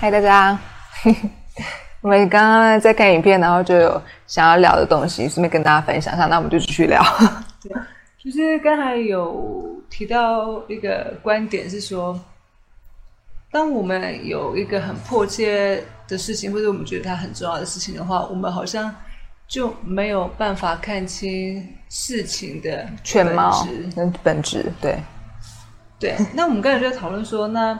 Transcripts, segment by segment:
嗨，大家！我们刚刚在看影片，然后就有想要聊的东西，顺便跟大家分享一下。那我们就继续聊。对，就是刚才有提到一个观点是说，当我们有一个很迫切的事情，或者我们觉得它很重要的事情的话，我们好像就没有办法看清事情的全貌本质跟本质。对，对，那我们刚才就在讨论说，那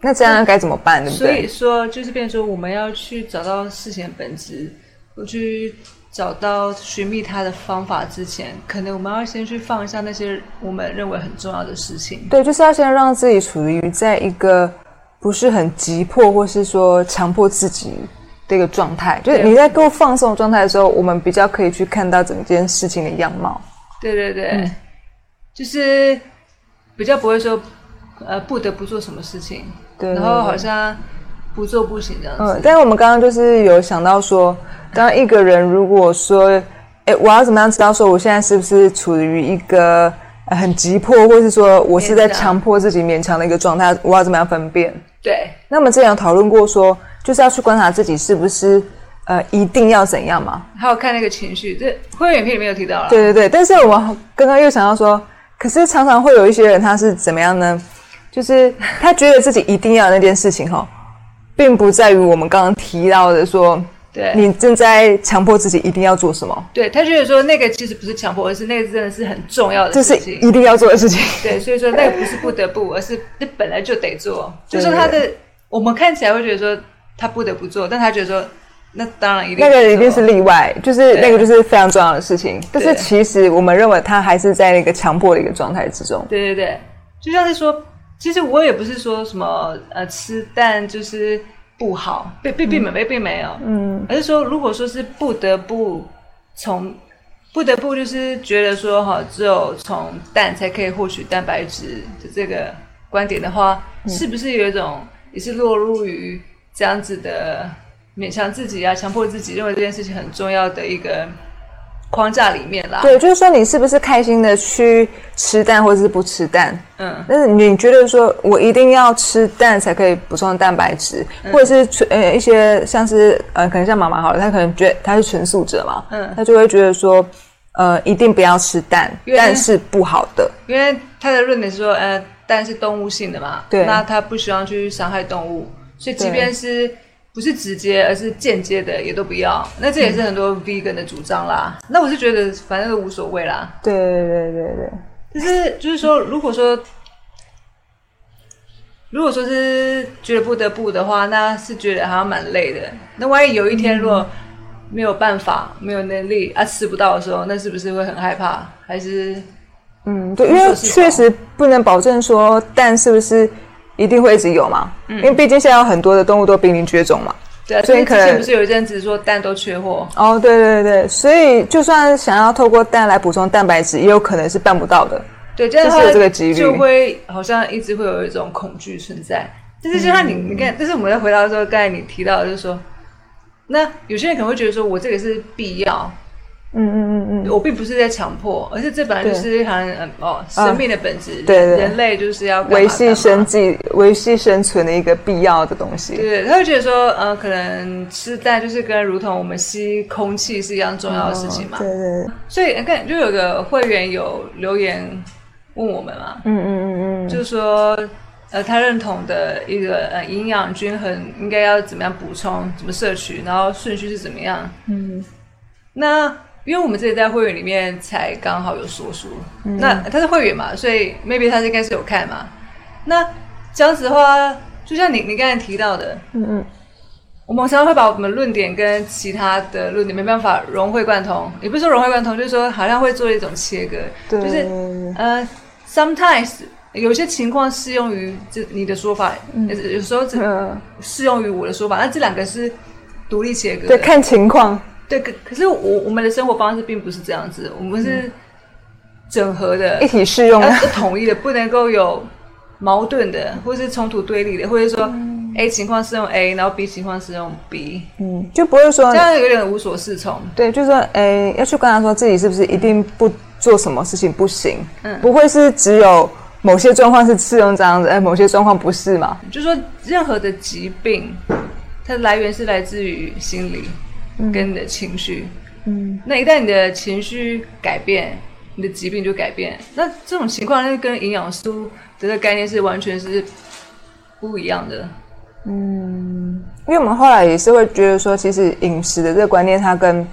那这样该怎么办？对不所以对？说，就是变成说，我们要去找到事情的本质，我去找到寻觅它的方法之前，可能我们要先去放下那些我们认为很重要的事情。对，就是要先让自己处于在一个不是很急迫，或是说强迫自己的一个状态。就是你在够放松的状态的时候，我们比较可以去看到整件事情的样貌。对对对，嗯就是比较不会说，呃，不得不做什么事情，对然后好像不做不行这样子。嗯，但是我们刚刚就是有想到说，当一个人如果说，哎，我要怎么样知道说我现在是不是处于一个呃很急迫，或是说我是在强强迫自己勉强的一个状态，我要怎么样分辨？对那我们之前有讨论过说，就是要去观察自己是不是呃一定要怎样嘛？还有看那个情绪，这会员片里面有提到了。对对对，但是我们刚刚又想到说，可是常常会有一些人他是怎么样呢？就是他觉得自己一定要那件事情哈，并不在于我们刚刚提到的说。对你正在强迫自己一定要做什么，对他觉得说那个其实不是强迫，而是那个真的是很重要的这是。一定要做的事情。对，所以说那个不是不得不，而是那本来就得做。就是他的，我们看起来会觉得说他不得不做，但他觉得说那当然一定那个一定是例外，就是那个就是非常重要的事情。但是其实我们认为他还是在那个强迫的一个状态之中。对对对，就像是说，其实我也不是说什么呃吃蛋就是不好，并并并没并没有，嗯，而是说如果说是不得不从不得不就是觉得说哈，只有从蛋才可以获取蛋白质的这个观点的话，嗯。是不是有一种也是落入于这样子的勉强自己啊，强迫自己认为这件事情很重要的一个框架里面啦？对，就是说你是不是开心的去吃蛋，或者是不吃蛋？嗯，但是你觉得说我一定要吃蛋才可以补充蛋白质，嗯或者是纯呃一些像是呃可能像妈妈好了，她可能觉得她是纯素者嘛，嗯她就会觉得说呃一定不要吃蛋蛋是不好的。因为他的论点是说，呃，蛋是动物性的嘛，对那他不希望去伤害动物，所以即便是不是直接，而是间接的，也都不要。那这也是很多 vegan 的主张啦。那我是觉得反正都无所谓啦。对对对对对，但是就是说，如果说如果说是觉得不得不的话，那是觉得好像蛮累的。那万一有一天如果没有办法、没有能力啊吃不到的时候，那是不是会很害怕？还是嗯，对，因为确实不能保证说蛋是不是一定会一直有嘛，嗯因为毕竟现在有很多的动物都濒临绝种嘛。对啊？所以可能不是有一阵子说蛋都缺货？哦，对对对，所以就算想要透过蛋来补充蛋白质，也有可能是办不到的。对，这样的就是有话这个几率就会好像一直会有一种恐惧存在。但是就像你，嗯你看，但是我们在回答的时候，刚才你提到的，就是说，那有些人可能会觉得说，我这个是必要，嗯嗯嗯嗯，我并不是在强迫，而是这本来就是好像嗯哦，生命的本质，对对人类就是要维系生计、维系生存的一个必要的东西。对，他会觉得说，呃，可能吃蛋就是跟如同我们吸空气是一样重要的事情嘛。对对，所以你看，就有个会员有留言问我们嘛，嗯嗯嗯嗯，就是说，呃，他认同的一个呃营养均衡应该要怎么样补充，怎么摄取，然后顺序是怎么样。嗯，那因为我们自己在会员里面才刚好有说书，嗯。那他是会员嘛，所以 maybe 他应该是有看嘛。那这样子的话，就像你你刚才提到的，嗯嗯，我们常常会把我们论点跟其他的论点没办法融会贯通，也不是说融会贯通，就是说好像会做一种切割，就是呃，sometimes 有些情况适用于这你的说法，有有时候只嗯，适用于我的说法，那这两个是独立切割对，看情况。对，可可是我我们的生活方式并不是这样子，我们是整合的一，体适用的。是统一的，不能够有矛盾的，或是冲突对立的，或者说 A 情况适用 A，然后 B 情况适用 B，嗯，就不会说这样有点无所适从。对，就是说，哎，要去观察说自己是不是一定不做什么事情不行，嗯不会是只有某些状况是适用这样子，哎，某些状况不是嘛？就是说，任何的疾病，它的来源是来自于心理跟你的情绪。嗯，那一旦你的情绪改变，你的疾病就改变。那这种情况，那跟营养素的这个概念是完全是不一样的。嗯，因为我们后来也是会觉得说，其实饮食的这个观念，它跟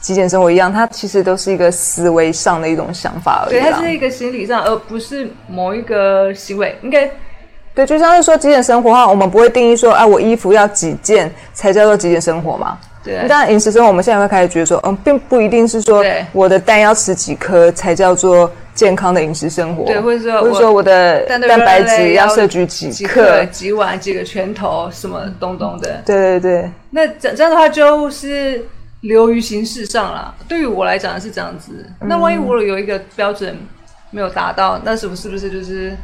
极简生活一样，它其实都是一个思维上的一种想法而已。对，它是一个心理上，而不是某一个行为。应该对，就像是说极简生活的话，我们不会定义说，啊，我衣服要几件才叫做极简生活嘛？对。当然，饮食生活我们现在会开始觉得说，嗯，并不一定是说我的蛋要吃几颗才叫做。健康的饮食生活，对，或者说，或者说我的蛋白质要摄取几克、几碗、几个拳头，什么东东的。对对对。那这这样的话，就是流于形式上了。对于我来讲是这样子。那万一我有一个标准没有达到，那是不是不是就是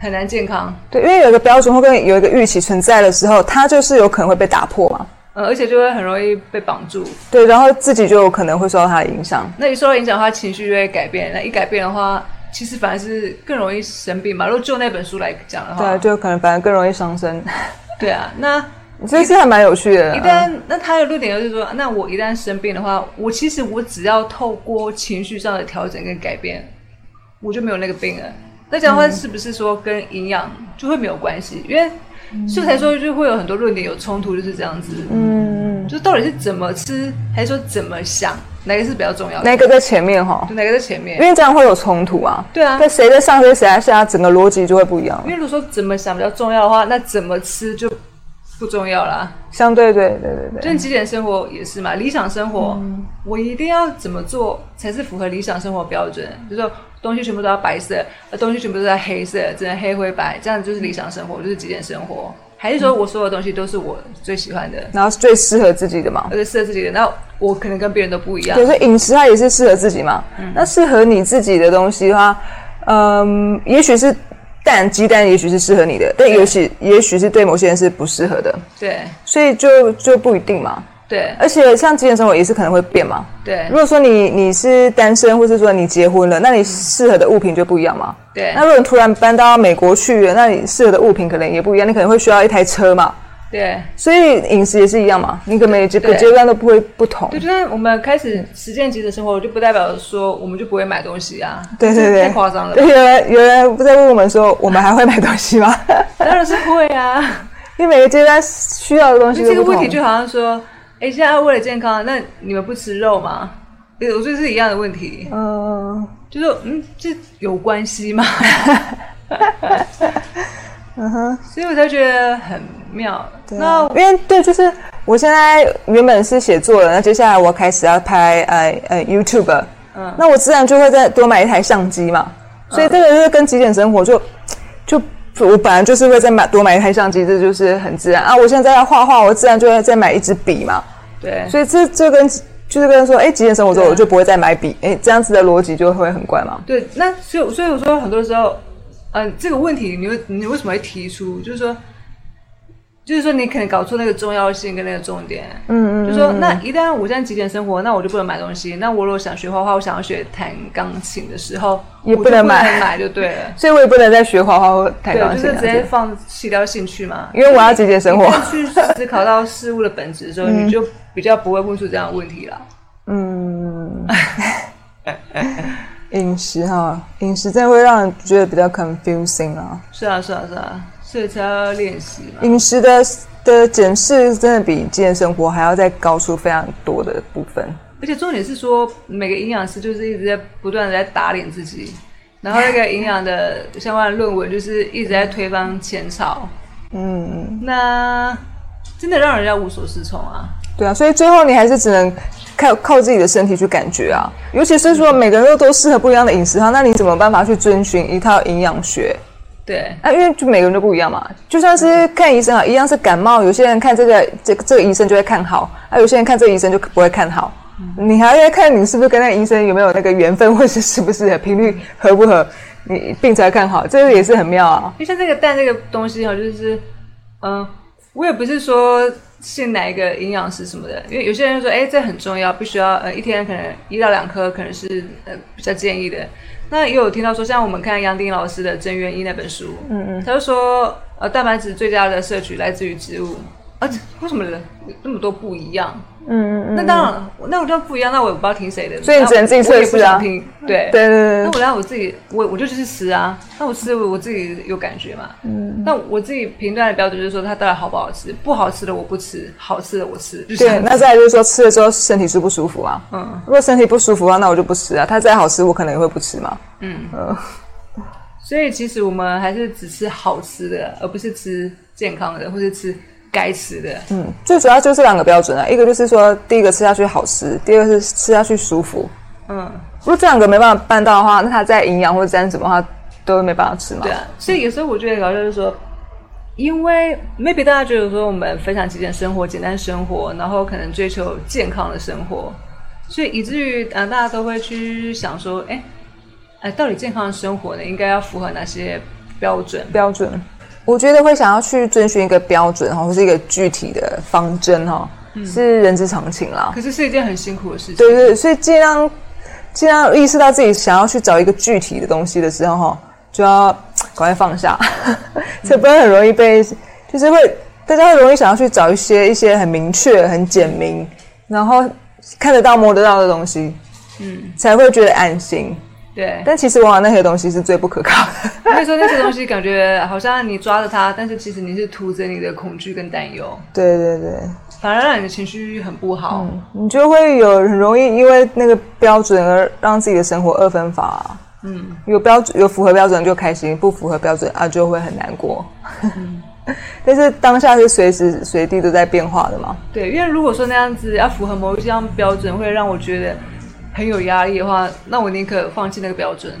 很难健康？对，因为有一个标准或跟有一个预期存在的时候，它就是有可能会被打破嘛。呃，而且就会很容易被绑住，对，然后自己就可能会受到他的影响。那一受到影响的话，情绪就会改变。那一改变的话，其实反而是更容易生病嘛。如果就那本书来讲的话，对，就可能反而更容易伤身。对啊，那这是还蛮有趣的。一旦那他的论点就是说，那我一旦生病的话，我其实我只要透过情绪上的调整跟改变，我就没有那个病了。那这样的话，是不是说跟营养就会没有关系？因为所以才说就会有很多论点有冲突，就是这样子。嗯，就到底是怎么吃，还是说怎么想，哪个是比较重要？哪个在前面哈？哪个在前面？因为这样会有冲突啊。对啊。那谁在上，谁在下，整个逻辑就会不一样。因为如果说怎么想比较重要的话，那怎么吃就不重要啦。相对对对对对。就极简生活也是嘛，理想生活，我一定要怎么做才是符合理想生活标准？就说。东西全部都要白色，呃，东西全部都在黑色，只能黑灰白，这样子就是理想生活，就是极简生活。还是说我所有东西都是我最喜欢的，然后最适合自己的嘛？而且适合自己的，那我可能跟别人都不一样。对，所以饮食它也是适合自己嘛。那适合你自己的东西的话，嗯，也许是蛋、鸡蛋，也许是适合你的，但也许也许是对某些人是不适合的。对，所以就就不一定嘛。对，而且像极简生活也是可能会变嘛。对，如果说你你是单身，或是说你结婚了，那你适合的物品就不一样嘛。对，那如果你突然搬到美国去，那你适合的物品可能也不一样，你可能会需要一台车嘛。对，所以饮食也是一样嘛，你可能每阶阶段都不会不同。对，就像我们开始实践级的生活，就不代表说我们就不会买东西啊。对对对，太夸张了。有人有人不在问我们说，我们还会买东西吗？当然是会啊，因为每个阶段需要的东西。这个问题就好像说。哎，现在为了健康，那你们不吃肉吗？对我觉得是一样的问题。嗯，就是嗯，这有关系吗？嗯哼，所以我才觉得很妙。那因为对，就是我现在原本是写作的，那接下来我开始要拍呃呃 YouTube，嗯，那我自然就会再多买一台相机嘛。所以这个就是跟极简生活就就。我本来就是会再买多买一台相机，这就是很自然啊。我现在要画画，我自然就会再买一支笔嘛。对，所以这这跟就是跟说，哎，极简生活之后我就不会再买笔，哎，这样子的逻辑就会很怪嘛。对，那所以所以我说很多时候，嗯，这个问题你你为什么会提出？就是说。就是说，你可能搞错那个重要性跟那个重点。嗯嗯。就说，那一旦我现在极简生活，那我就不能买东西。那我如果想学画画，我想要学弹钢琴的时候，也不能买，买就对了。所以我也不能再学画画或弹钢琴。就是直接放弃掉兴趣嘛。因为我要极简生活。去思考到事物的本质的时候，你就比较不会问出这样的问题了。嗯。饮食哈，饮食真的会让人觉得比较 confusing 啊。是啊，是啊，是啊。所以才要练习饮食的的检视，真的比健生活还要再高出非常多的部分。而且重点是说，每个营养师就是一直在不断的在打脸自己，然后那个营养的相关的论文就是一直在推翻前朝。嗯，那真的让人家无所适从啊。对啊，所以最后你还是只能靠靠自己的身体去感觉啊。尤其是说每个人都都适合不一样的饮食哈，那你怎么办法去遵循一套营养学？对，啊，因为就每个人都不一样嘛，就算是看医生啊，一样是感冒，有些人看这个这这个医生就会看好，啊，有些人看这个医生就不会看好。你还要看你是不是跟那个医生有没有那个缘分，或是是不是频率合不合，你病才看好，这个也是很妙啊。就像这个蛋这个东西哈，就是嗯，我也不是说信哪一个营养师什么的，因为有些人说，哎，这很重要，必须要呃一天可能一到两颗，可能是呃比较建议的。那也有听到说，像我们看杨丁老师的《真元一》那本书，嗯嗯，他就说，呃，蛋白质最佳的摄取来自于植物。啊，为什么人那么多不一样？嗯。那当然，那我这样不一样，那我也不知道听谁的。所以你只能自己测试啊。对对对对。那我让我自己，我我就去吃啊。那我吃我自己有感觉嘛。嗯。那我自己评断的标准就是说，它到底好不好吃？不好吃的我不吃，好吃的我吃。对。那再来就是说，吃了之后身体舒不舒服啊？嗯。如果身体不舒服啊，那我就不吃啊。它再好吃，我可能也会不吃嘛。嗯嗯。所以其实我们还是只吃好吃的，而不是吃健康的，或者吃。该吃的，嗯，最主要就是两个标准啊，一个就是说，第一个吃下去好吃，第二个是吃下去舒服，嗯，如果这两个没办法办到的话，那它在营养或者沾什么话都没办法吃嘛。对啊，所以有时候我觉得搞笑就是说，因为 maybe 大家觉得说我们分享极简生活、简单生活，然后可能追求健康的生活，所以以至于啊大家都会去想说，哎，哎，到底健康的生活呢，应该要符合哪些标准？标准。我觉得会想要去遵循一个标准哈，或是一个具体的方针哈，是人之常情啦。可是是一件很辛苦的事情。对对，所以尽量尽量意识到自己想要去找一个具体的东西的时候哈，就要赶快放下，这不然很容易被，就是会大家会容易想要去找一些一些很明确、很简明，然后看得到、摸得到的东西，嗯，才会觉得安心。对，但其实往往那些东西是最不可靠的。所以说那些东西感觉好像你抓着它，但是其实你是涂着你的恐惧跟担忧。对对对，反而让你的情绪很不好。你就会有很容易因为那个标准而让自己的生活二分法。嗯，有标准有符合标准就开心，不符合标准啊就会很难过。但是当下是随时随地都在变化的嘛。对，因为如果说那样子要符合某一项标准，会让我觉得。很有压力的话，那我宁可放弃那个标准，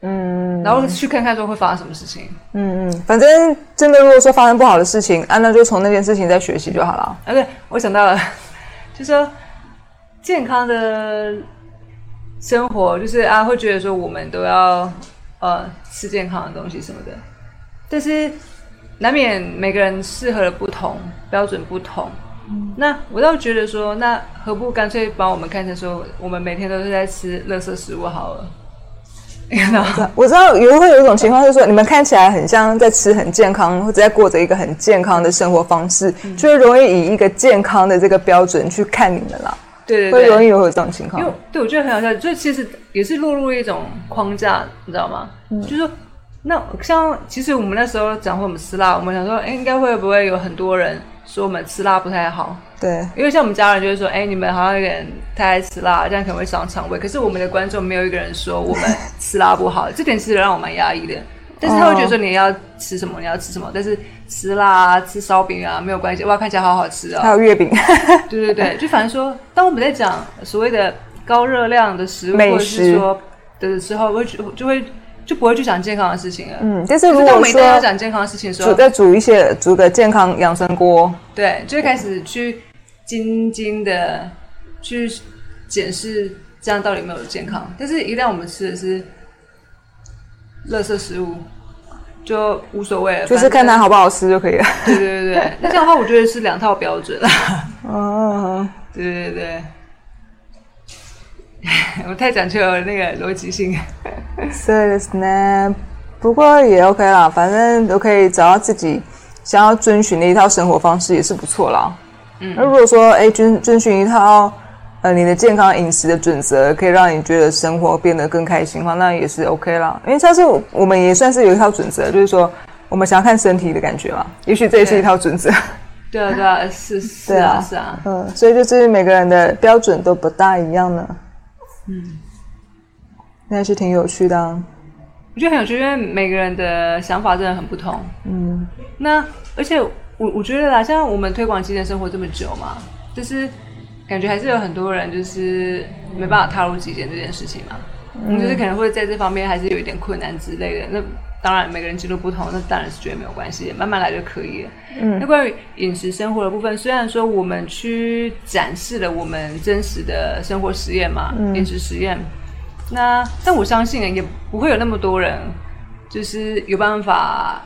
嗯，然后去看看说会发生什么事情，嗯嗯，反正真的如果说发生不好的事情，啊，那就从那件事情再学习就好了。啊，对，我想到了，就说健康的生活，就是啊，会觉得说我们都要呃吃健康的东西什么的，但是难免每个人适合的不同，标准不同。那我倒觉得说，那何不干脆把我们看成说，我们每天都是在吃垃圾食物好了。我知道有会有一种情况，就是说你们看起来很像在吃很健康，或者在过着一个很健康的生活方式，就会容易以一个健康的这个标准去看你们了。对对对，会容易有这种情况。因为对我觉得很好笑，就其实也是落入一种框架，你知道吗？嗯就是说，那像其实我们那时候讲我们吃辣，我们想说，哎，应该会不会有很多人。说我们吃辣不太好，对，因为像我们家人就会说，哎，你们好像有点太爱吃辣，这样可能会伤肠胃。可是我们的观众没有一个人说我们吃辣不好，这点其实让我蛮压抑的。但是他会觉得说你要吃什么，你要吃什么，但是吃辣、吃烧饼啊没有关系，哇，看起来好好吃啊。还有月饼，对对对，就反正说，当我们在讲所谓的高热量的食物，或者是说的时候，会就就会。就不会去想健康的事情了。嗯，但是如果说要讲健康的事情，煮再煮一些煮个健康养生锅，对，就会开始去精精的去检视这样到底有没有健康。但是，一旦我们吃的是垃圾食物，就无所谓了，就是看它好不好吃就可以了。对对对对，那这样的话，我觉得是两套标准了。哦，对对对。我太讲究那个逻辑性，不过也 OK 啦，反正都可以找到自己想要遵循的一套生活方式，也是不错啦。嗯，那如果说哎遵遵循一套呃你的健康饮食的准则，可以让你觉得生活变得更开心的话，那也是 OK 啦。因为它是我们也算是有一套准则，就是说我们想要看身体的感觉嘛，也许这也是一套准则。对啊，对啊，是 是啊，是啊，嗯，所以就是每个人的标准都不大一样呢。嗯，那还是挺有趣的。啊我觉得很有趣，因为每个人的想法真的很不同。嗯，那而且我我觉得啦，像我们推广极简生活这么久嘛，就是感觉还是有很多人就是没办法踏入极简这件事情嘛。嗯，就是可能会在这方面还是有一点困难之类的。那当然每个人进度不同，那当然是觉得没有关系，慢慢来就可以了。嗯，那关于饮食生活的部分，虽然说我们去展示了我们真实的生活实验嘛，饮食实验，那但我相信也不会有那么多人就是有办法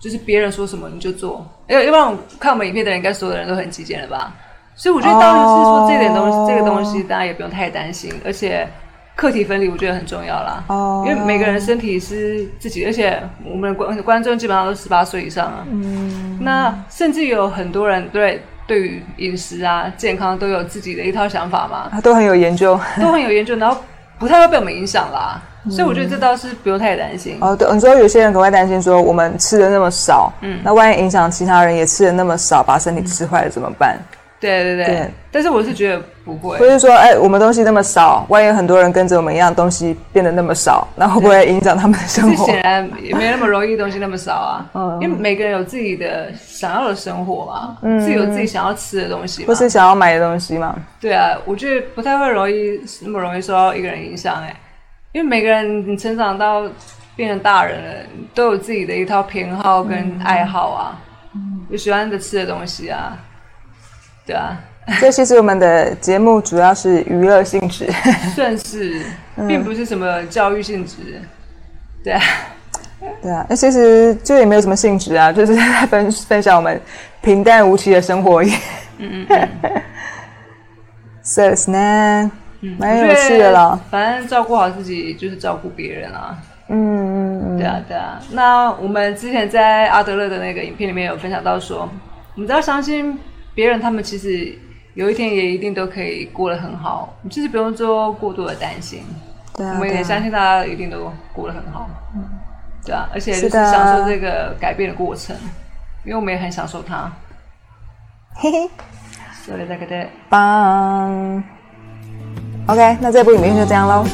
就是别人说什么你就做，要要不然看我们影片的人，应该所有的人都很极简了吧？所以我觉得当然是说这点东西，这个东西大家也不用太担心，而且课题分离我觉得很重要啦。哦，因为每个人身体是自己，而且我们观观众基本上都十八岁以上啊。嗯，那甚至有很多人对对于饮食啊、健康都有自己的一套想法嘛，都很有研究，都很有研究，然后不太会被我们影响啦。所以我觉得这倒是不用太担心。哦，对，你说有些人可能会担心说，我们吃的那么少，嗯，那万一影响其他人也吃的那么少，把身体吃坏了怎么办？对对对，但是我是觉得不会，不是说哎，我们东西那么少，万一很多人跟着我们一样，东西变得那么少，那会不会影响他们的生活？显然也没那么容易，东西那么少啊。嗯，因为每个人有自己的想要的生活嘛，嗯，自己有自己想要吃的东西，不是想要买的东西嘛。对啊，我觉得不太会容易那么容易受到一个人影响哎，因为每个人你成长到变成大人了，都有自己的一套偏好跟爱好啊，有喜欢的吃的东西啊。对啊，这其实我们的节目主要是娱乐性质，算是，并不是什么教育性质。对啊，对啊，那其实就也没有什么性质啊，就是在分分享我们平淡无奇的生活。嗯嗯嗯。So it's n 蛮有趣的啦。反正照顾好自己就是照顾别人啊。嗯嗯嗯。对啊对啊，那我们之前在阿德勒的那个影片里面有分享到说，我们只要相信。别人他们其实有一天也一定都可以过得很好，你其实不用做过多的担心。对啊，我们也相信大家一定都过得很好。嗯，对啊，而且就是享受这个改变的过程，因为我们也很享受它。嘿嘿，说的这个的，棒。OK，那这部影片就这样喽。